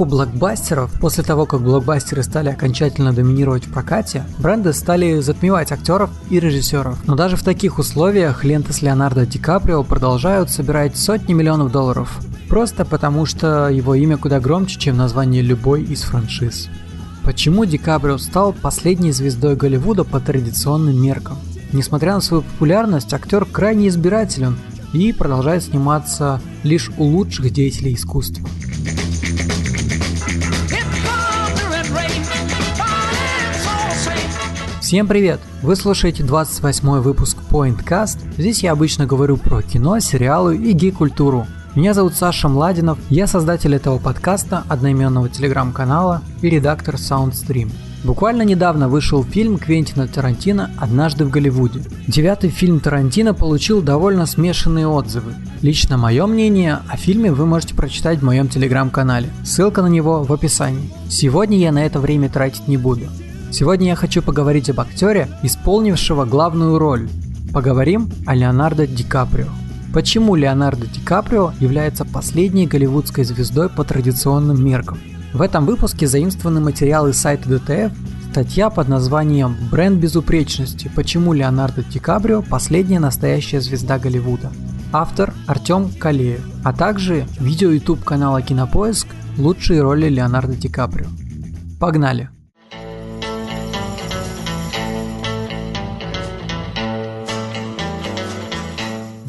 эпоху блокбастеров, после того, как блокбастеры стали окончательно доминировать в прокате, бренды стали затмевать актеров и режиссеров. Но даже в таких условиях ленты с Леонардо Ди Каприо продолжают собирать сотни миллионов долларов. Просто потому, что его имя куда громче, чем название любой из франшиз. Почему Ди Каприо стал последней звездой Голливуда по традиционным меркам? Несмотря на свою популярность, актер крайне избирателен и продолжает сниматься лишь у лучших деятелей искусства. Всем привет! Вы слушаете 28 выпуск Pointcast. Здесь я обычно говорю про кино, сериалы и гей-культуру. Меня зовут Саша Младинов, я создатель этого подкаста, одноименного телеграм-канала и редактор SoundStream. Буквально недавно вышел фильм Квентина Тарантино «Однажды в Голливуде». Девятый фильм Тарантино получил довольно смешанные отзывы. Лично мое мнение о фильме вы можете прочитать в моем телеграм-канале. Ссылка на него в описании. Сегодня я на это время тратить не буду. Сегодня я хочу поговорить об актере, исполнившего главную роль. Поговорим о Леонардо Ди Каприо. Почему Леонардо Ди Каприо является последней голливудской звездой по традиционным меркам? В этом выпуске заимствованы материалы сайта ДТФ, статья под названием «Бренд безупречности. Почему Леонардо Ди Каприо – последняя настоящая звезда Голливуда». Автор Артем Калеев, а также видео YouTube канала Кинопоиск «Лучшие роли Леонардо Ди Каприо». Погнали!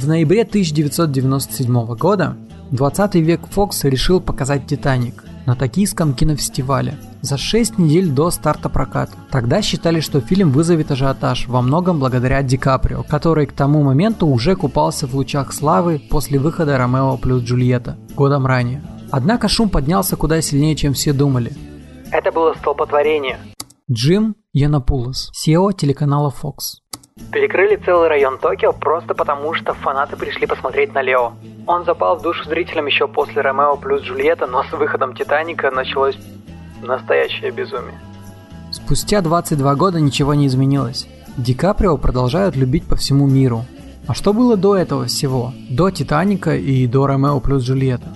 В ноябре 1997 года 20 век Фокс решил показать «Титаник» на Токийском кинофестивале за 6 недель до старта проката. Тогда считали, что фильм вызовет ажиотаж, во многом благодаря Ди Каприо, который к тому моменту уже купался в лучах славы после выхода «Ромео плюс Джульетта» годом ранее. Однако шум поднялся куда сильнее, чем все думали. Это было столпотворение. Джим Янапулос, SEO телеканала Fox. Перекрыли целый район Токио просто потому, что фанаты пришли посмотреть на Лео. Он запал в душу зрителям еще после Ромео плюс Джульетта, но с выходом Титаника началось настоящее безумие. Спустя 22 года ничего не изменилось. Ди Каприо продолжают любить по всему миру. А что было до этого всего? До Титаника и до Ромео плюс Джульетта?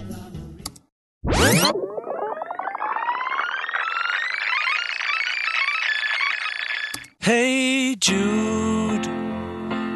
Hey Jude,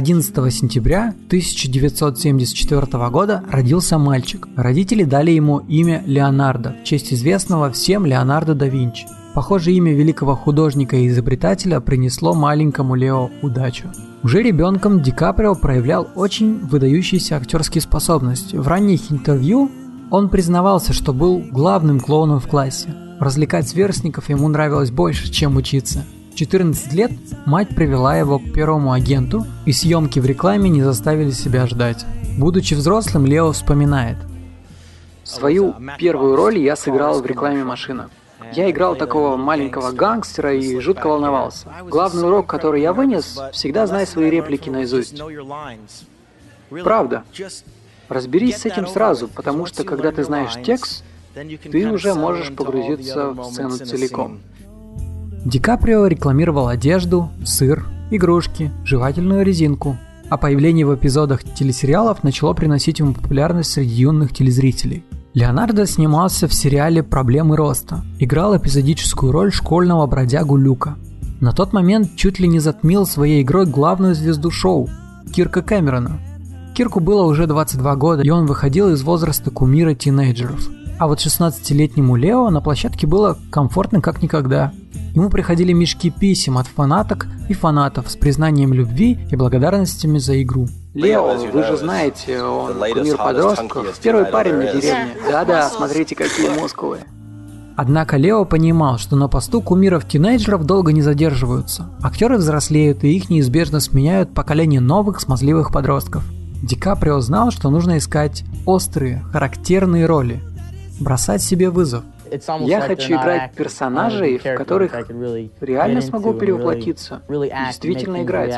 11 сентября 1974 года родился мальчик. Родители дали ему имя Леонардо в честь известного всем Леонардо да Винчи. Похоже, имя великого художника и изобретателя принесло маленькому Лео удачу. Уже ребенком Ди Каприо проявлял очень выдающиеся актерские способности. В ранних интервью он признавался, что был главным клоуном в классе. Развлекать сверстников ему нравилось больше, чем учиться. В 14 лет мать привела его к первому агенту, и съемки в рекламе не заставили себя ждать. Будучи взрослым, Лео вспоминает. Свою первую роль я сыграл в рекламе машина. Я играл такого маленького гангстера и жутко волновался. Главный урок, который я вынес, всегда знай свои реплики наизусть. Правда. Разберись с этим сразу, потому что когда ты знаешь текст, ты уже можешь погрузиться в сцену целиком. Ди Каприо рекламировал одежду, сыр, игрушки, жевательную резинку. А появление в эпизодах телесериалов начало приносить ему популярность среди юных телезрителей. Леонардо снимался в сериале «Проблемы роста». Играл эпизодическую роль школьного бродягу Люка. На тот момент чуть ли не затмил своей игрой главную звезду шоу – Кирка Кэмерона. Кирку было уже 22 года, и он выходил из возраста кумира тинейджеров. А вот 16-летнему Лео на площадке было комфортно как никогда. Ему приходили мешки писем от фанаток и фанатов с признанием любви и благодарностями за игру. Лео, вы же знаете, он кумир подростков, первый парень на деревне. Да-да, смотрите, какие мускулы. Однако Лео понимал, что на посту кумиров-тинейджеров долго не задерживаются. Актеры взрослеют, и их неизбежно сменяют поколение новых смазливых подростков. Ди Каприо знал, что нужно искать острые, характерные роли, бросать себе вызов. Я хочу играть персонажей, в которых реально смогу перевоплотиться, действительно играть.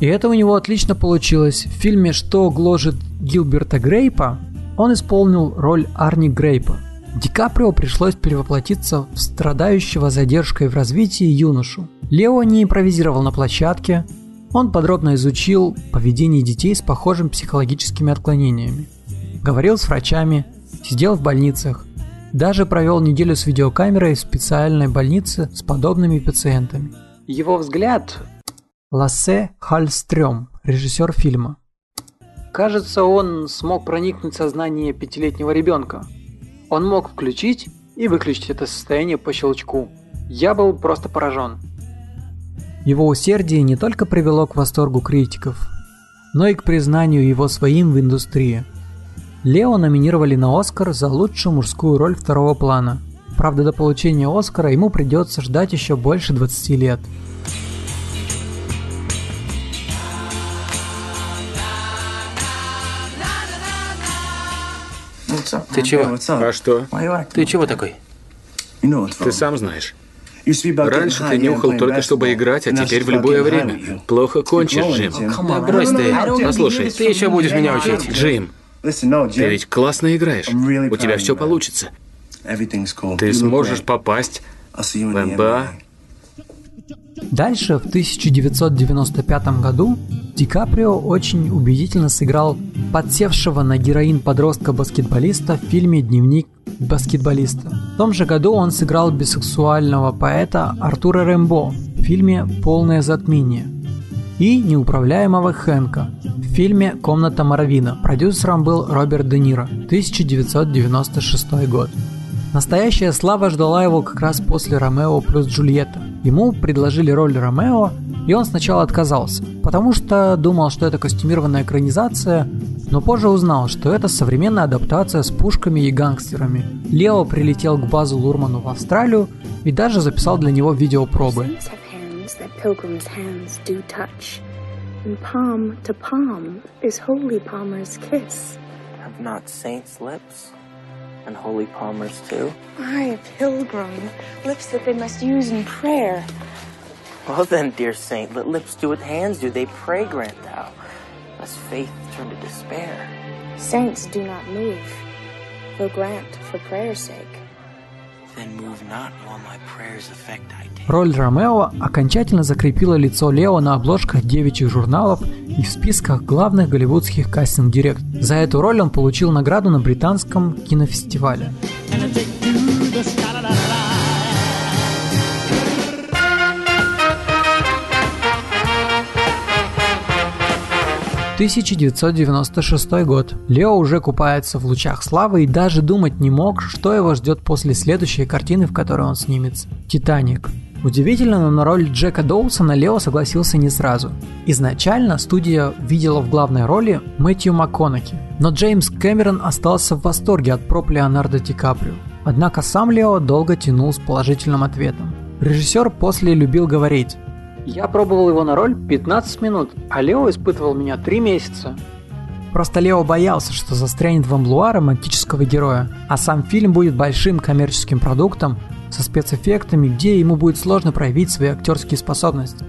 И это у него отлично получилось. В фильме «Что гложет Гилберта Грейпа» он исполнил роль Арни Грейпа. Ди Каприо пришлось перевоплотиться в страдающего задержкой в развитии юношу. Лео не импровизировал на площадке, он подробно изучил поведение детей с похожими психологическими отклонениями. Говорил с врачами, сидел в больницах, даже провел неделю с видеокамерой в специальной больнице с подобными пациентами. Его взгляд Лассе Хальстрём, режиссер фильма. Кажется, он смог проникнуть в сознание пятилетнего ребенка. Он мог включить и выключить это состояние по щелчку. Я был просто поражен. Его усердие не только привело к восторгу критиков, но и к признанию его своим в индустрии. Лео номинировали на Оскар за лучшую мужскую роль второго плана. Правда, до получения Оскара ему придется ждать еще больше 20 лет – Ты чего? А что? Ты чего такой? Ты сам знаешь. Раньше ты нюхал только чтобы играть, а теперь в любое время. Плохо кончишь, Джим. Да брось ты. Послушай, ты еще будешь меня учить. Джим, ты ведь классно играешь. У тебя все получится. Ты сможешь попасть в НБА. Дальше, в 1995 году, Ди Каприо очень убедительно сыграл подсевшего на героин подростка-баскетболиста в фильме «Дневник баскетболиста». В том же году он сыграл бисексуального поэта Артура Рэмбо в фильме «Полное затмение» и неуправляемого Хэнка в фильме «Комната Моровина». Продюсером был Роберт Де Ниро, 1996 год. Настоящая слава ждала его как раз после «Ромео плюс Джульетта». Ему предложили роль Ромео, и он сначала отказался, потому что думал, что это костюмированная экранизация, но позже узнал, что это современная адаптация с пушками и гангстерами. Лео прилетел к базу Лурману в Австралию и даже записал для него видеопробы. And palm to palm is holy palmer's kiss. Have not saints' lips? and holy palmers too? I, a pilgrim, lips that they must use in prayer. Well then, dear saint, let lips do what hands do. They pray, grant thou, lest faith turn to despair. Saints do not move, though grant for prayer's sake. Роль Ромео окончательно закрепила лицо Лео на обложках девичьих журналов и в списках главных голливудских кастинг-директ. За эту роль он получил награду на британском кинофестивале. 1996 год. Лео уже купается в лучах славы и даже думать не мог, что его ждет после следующей картины, в которой он снимется. «Титаник». Удивительно, но на роль Джека Доусона Лео согласился не сразу. Изначально студия видела в главной роли Мэтью МакКонахи, но Джеймс Кэмерон остался в восторге от проб Леонардо Ди Каприо. Однако сам Лео долго тянул с положительным ответом. Режиссер после любил говорить я пробовал его на роль 15 минут, а Лео испытывал меня 3 месяца. Просто Лео боялся, что застрянет в амплуа романтического героя, а сам фильм будет большим коммерческим продуктом со спецэффектами, где ему будет сложно проявить свои актерские способности.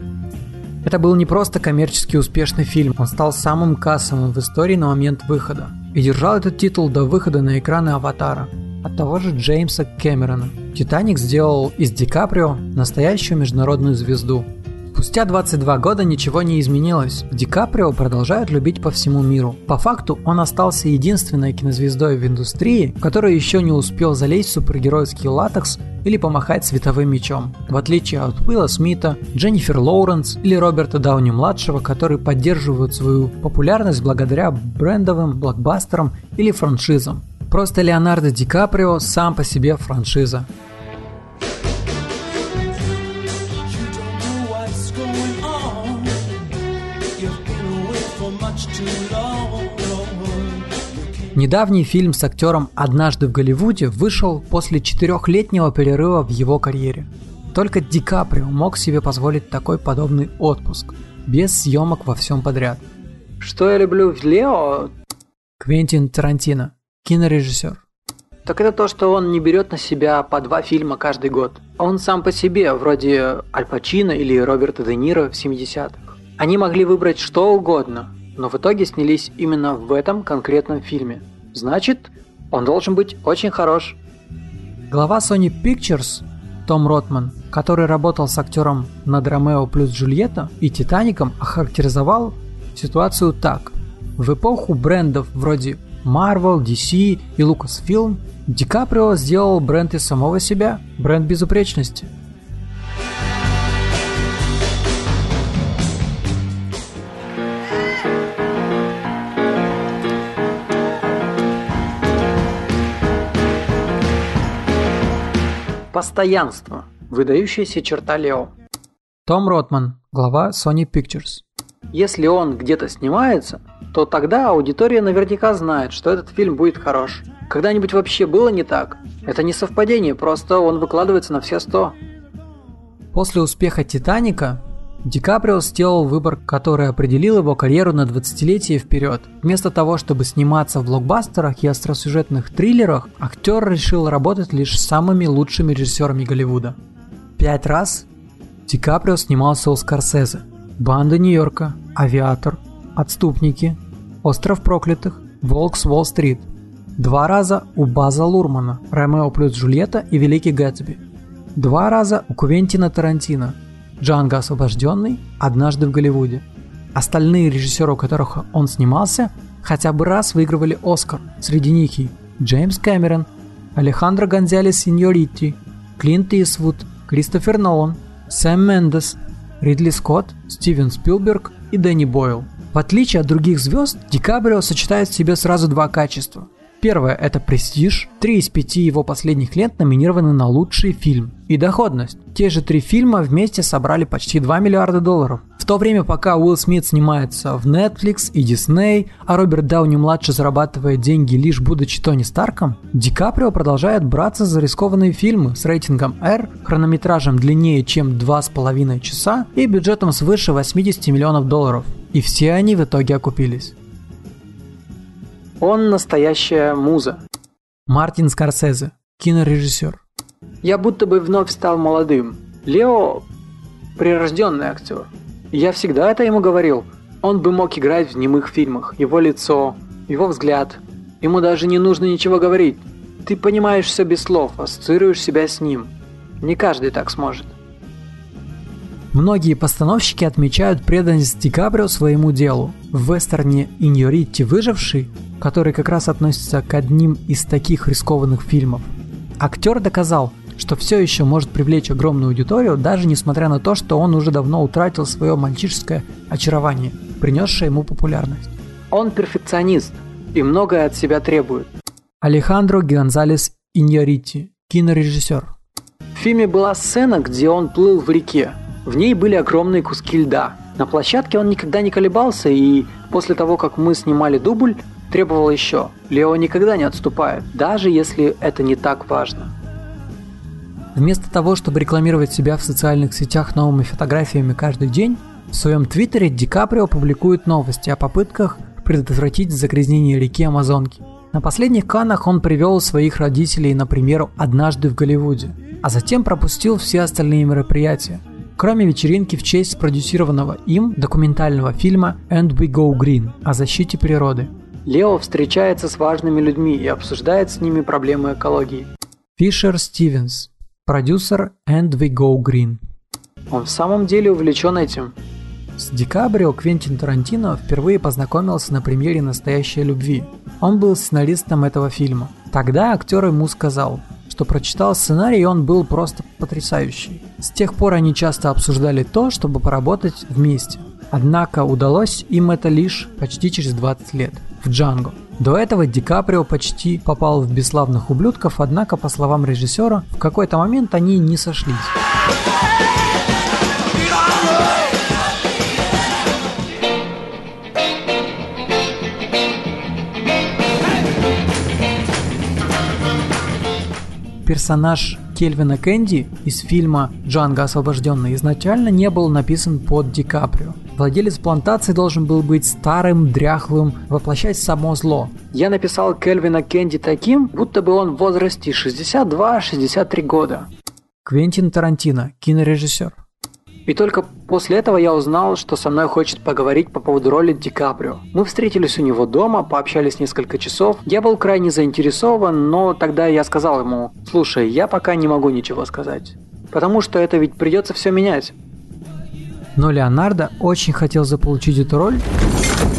Это был не просто коммерчески успешный фильм, он стал самым кассовым в истории на момент выхода и держал этот титул до выхода на экраны «Аватара» от того же Джеймса Кэмерона. «Титаник» сделал из Ди Каприо настоящую международную звезду – Спустя 22 года ничего не изменилось. Ди Каприо продолжают любить по всему миру. По факту он остался единственной кинозвездой в индустрии, который еще не успел залезть в супергеройский латекс или помахать световым мечом. В отличие от Уилла Смита, Дженнифер Лоуренс или Роберта Дауни-младшего, которые поддерживают свою популярность благодаря брендовым блокбастерам или франшизам. Просто Леонардо Ди Каприо сам по себе франшиза. Недавний фильм с актером «Однажды в Голливуде» вышел после четырехлетнего перерыва в его карьере. Только Ди Каприо мог себе позволить такой подобный отпуск, без съемок во всем подряд. Что я люблю в Лео? Квентин Тарантино, кинорежиссер. так это то, что он не берет на себя по два фильма каждый год. Он сам по себе, вроде Аль Пачино или Роберта Де Ниро в 70-х. Они могли выбрать что угодно, но в итоге снялись именно в этом конкретном фильме. Значит, он должен быть очень хорош. Глава Sony Pictures том Ротман, который работал с актером над Ромео плюс Джульетта и Титаником, охарактеризовал ситуацию так. В эпоху брендов вроде Marvel, DC и Lucasfilm Ди Каприо сделал бренд из самого себя, бренд безупречности. Постоянство. Выдающаяся черта Лео. Том Ротман, глава Sony Pictures. Если он где-то снимается, то тогда аудитория наверняка знает, что этот фильм будет хорош. Когда-нибудь вообще было не так? Это не совпадение, просто он выкладывается на все сто. После успеха «Титаника» Ди Каприо сделал выбор, который определил его карьеру на 20-летие вперед. Вместо того, чтобы сниматься в блокбастерах и остросюжетных триллерах, актер решил работать лишь с самыми лучшими режиссерами Голливуда. Пять раз Ди Каприо снимался у Скорсезе. «Банда Нью-Йорка», «Авиатор», «Отступники», «Остров проклятых», «Волк с Уолл-стрит». Два раза у База Лурмана, «Ромео плюс Джульетта» и «Великий Гэтсби». Два раза у Квентина Тарантино, Джанго освобожденный, однажды в Голливуде. Остальные режиссеры, у которых он снимался, хотя бы раз выигрывали Оскар. Среди них и Джеймс Кэмерон, Алехандро Гонзалес Синьорити, Клинт Исвуд, Кристофер Нолан, Сэм Мендес, Ридли Скотт, Стивен Спилберг и Дэнни Бойл. В отличие от других звезд, Ди Каприо сочетает в себе сразу два качества – Первое – это престиж. Три из пяти его последних лет номинированы на лучший фильм. И доходность. Те же три фильма вместе собрали почти 2 миллиарда долларов. В то время, пока Уилл Смит снимается в Netflix и Disney, а Роберт Дауни-младший зарабатывает деньги лишь будучи Тони Старком, Ди Каприо продолжает браться за рискованные фильмы с рейтингом R, хронометражем длиннее, чем 2,5 часа и бюджетом свыше 80 миллионов долларов. И все они в итоге окупились. Он настоящая муза. Мартин Скорсезе, кинорежиссер. Я будто бы вновь стал молодым. Лео – прирожденный актер. Я всегда это ему говорил. Он бы мог играть в немых фильмах. Его лицо, его взгляд. Ему даже не нужно ничего говорить. Ты понимаешь все без слов, ассоциируешь себя с ним. Не каждый так сможет. Многие постановщики отмечают преданность Ди Каприо своему делу. В вестерне «Иньоритти выживший», который как раз относится к одним из таких рискованных фильмов, актер доказал, что все еще может привлечь огромную аудиторию, даже несмотря на то, что он уже давно утратил свое мальчишеское очарование, принесшее ему популярность. Он перфекционист и многое от себя требует. Алехандро Гонзалес Иньорити, кинорежиссер. В фильме была сцена, где он плыл в реке, в ней были огромные куски льда. На площадке он никогда не колебался и после того, как мы снимали дубль, требовал еще. Лео никогда не отступает, даже если это не так важно. Вместо того, чтобы рекламировать себя в социальных сетях новыми фотографиями каждый день, в своем твиттере Ди Каприо публикует новости о попытках предотвратить загрязнение реки Амазонки. На последних канах он привел своих родителей на примеру «Однажды в Голливуде», а затем пропустил все остальные мероприятия – кроме вечеринки в честь спродюсированного им документального фильма «And We Go Green» о защите природы. Лео встречается с важными людьми и обсуждает с ними проблемы экологии. Фишер Стивенс, продюсер «And We Go Green». Он в самом деле увлечен этим. С Ди Каприо Квентин Тарантино впервые познакомился на премьере «Настоящей любви». Он был сценаристом этого фильма. Тогда актер ему сказал – что прочитал сценарий, и он был просто потрясающий. С тех пор они часто обсуждали то, чтобы поработать вместе. Однако удалось им это лишь почти через 20 лет в Джанго. До этого Ди Каприо почти попал в «Бесславных ублюдков», однако, по словам режиссера, в какой-то момент они не сошлись. персонаж Кельвина Кэнди из фильма «Джанго освобожденный» изначально не был написан под Ди Каприо. Владелец плантации должен был быть старым, дряхлым, воплощать само зло. Я написал Кельвина Кенди таким, будто бы он в возрасте 62-63 года. Квентин Тарантино, кинорежиссер. И только после этого я узнал, что со мной хочет поговорить по поводу роли Ди Каприо. Мы встретились у него дома, пообщались несколько часов. Я был крайне заинтересован, но тогда я сказал ему, слушай, я пока не могу ничего сказать. Потому что это ведь придется все менять. Но Леонардо очень хотел заполучить эту роль.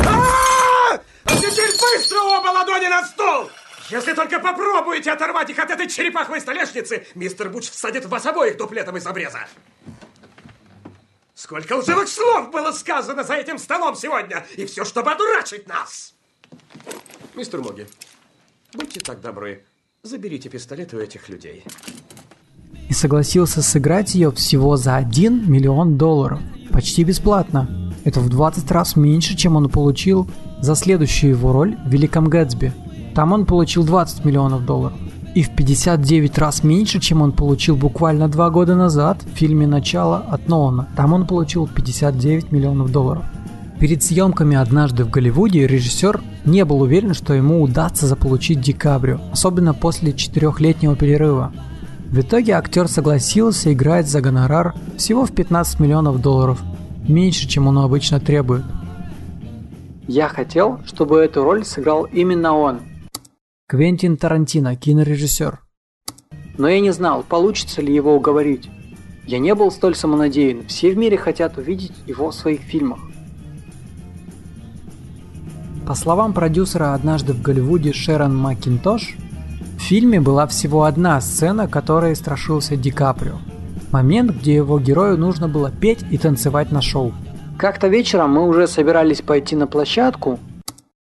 А теперь быстро оба ладони на стол! Если только попробуете оторвать их от этой черепаховой столешницы, мистер Буч всадит вас обоих дуплетом из обреза. Сколько лживых слов было сказано за этим столом сегодня, и все, чтобы одурачить нас. Мистер Моги, будьте так добры, заберите пистолет у этих людей. И согласился сыграть ее всего за 1 миллион долларов. Почти бесплатно. Это в 20 раз меньше, чем он получил за следующую его роль в «Великом Гэтсби». Там он получил 20 миллионов долларов и в 59 раз меньше, чем он получил буквально два года назад в фильме «Начало» от Нолана. Там он получил 59 миллионов долларов. Перед съемками «Однажды в Голливуде» режиссер не был уверен, что ему удастся заполучить Ди Каприо, особенно после четырехлетнего перерыва. В итоге актер согласился играть за гонорар всего в 15 миллионов долларов, меньше, чем он обычно требует. Я хотел, чтобы эту роль сыграл именно он, Квентин Тарантино, кинорежиссер. Но я не знал, получится ли его уговорить. Я не был столь самонадеян, все в мире хотят увидеть его в своих фильмах. По словам продюсера «Однажды в Голливуде» Шерон Макинтош, в фильме была всего одна сцена, которой страшился Ди Каприо. Момент, где его герою нужно было петь и танцевать на шоу. Как-то вечером мы уже собирались пойти на площадку,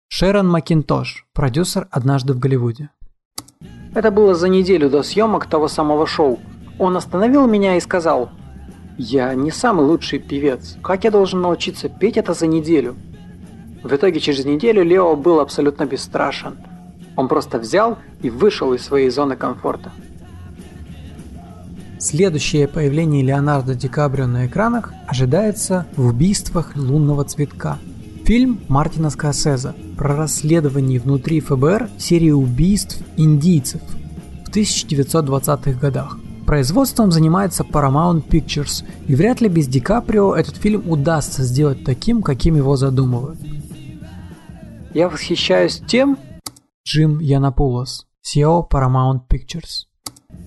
Шерон Макинтош, продюсер «Однажды в Голливуде». Это было за неделю до съемок того самого шоу. Он остановил меня и сказал, «Я не самый лучший певец. Как я должен научиться петь это за неделю?» В итоге через неделю Лео был абсолютно бесстрашен. Он просто взял и вышел из своей зоны комфорта. Следующее появление Леонардо Ди Каприо на экранах ожидается в «Убийствах лунного цветка», Фильм Мартина Скорсезе про расследование внутри ФБР серии убийств индийцев в 1920-х годах. Производством занимается Paramount Pictures, и вряд ли без Ди Каприо этот фильм удастся сделать таким, каким его задумывают. Я восхищаюсь тем, Джим Янапулос, CEO Paramount Pictures,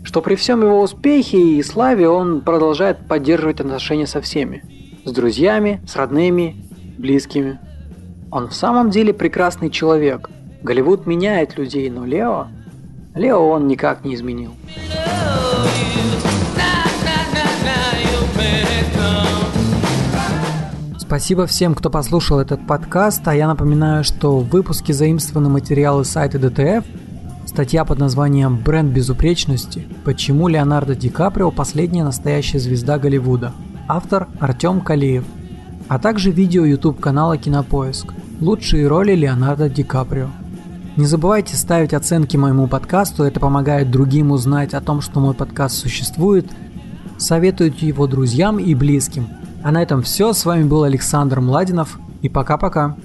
что при всем его успехе и славе он продолжает поддерживать отношения со всеми. С друзьями, с родными, близкими. Он в самом деле прекрасный человек. Голливуд меняет людей, но Лео... Лео он никак не изменил. Спасибо всем, кто послушал этот подкаст, а я напоминаю, что в выпуске заимствованы материалы сайта ДТФ, статья под названием «Бренд безупречности. Почему Леонардо Ди Каприо – последняя настоящая звезда Голливуда». Автор Артем Калиев – а также видео YouTube канала Кинопоиск «Лучшие роли Леонардо Ди Каприо». Не забывайте ставить оценки моему подкасту, это помогает другим узнать о том, что мой подкаст существует. Советуйте его друзьям и близким. А на этом все, с вами был Александр Младинов и пока-пока.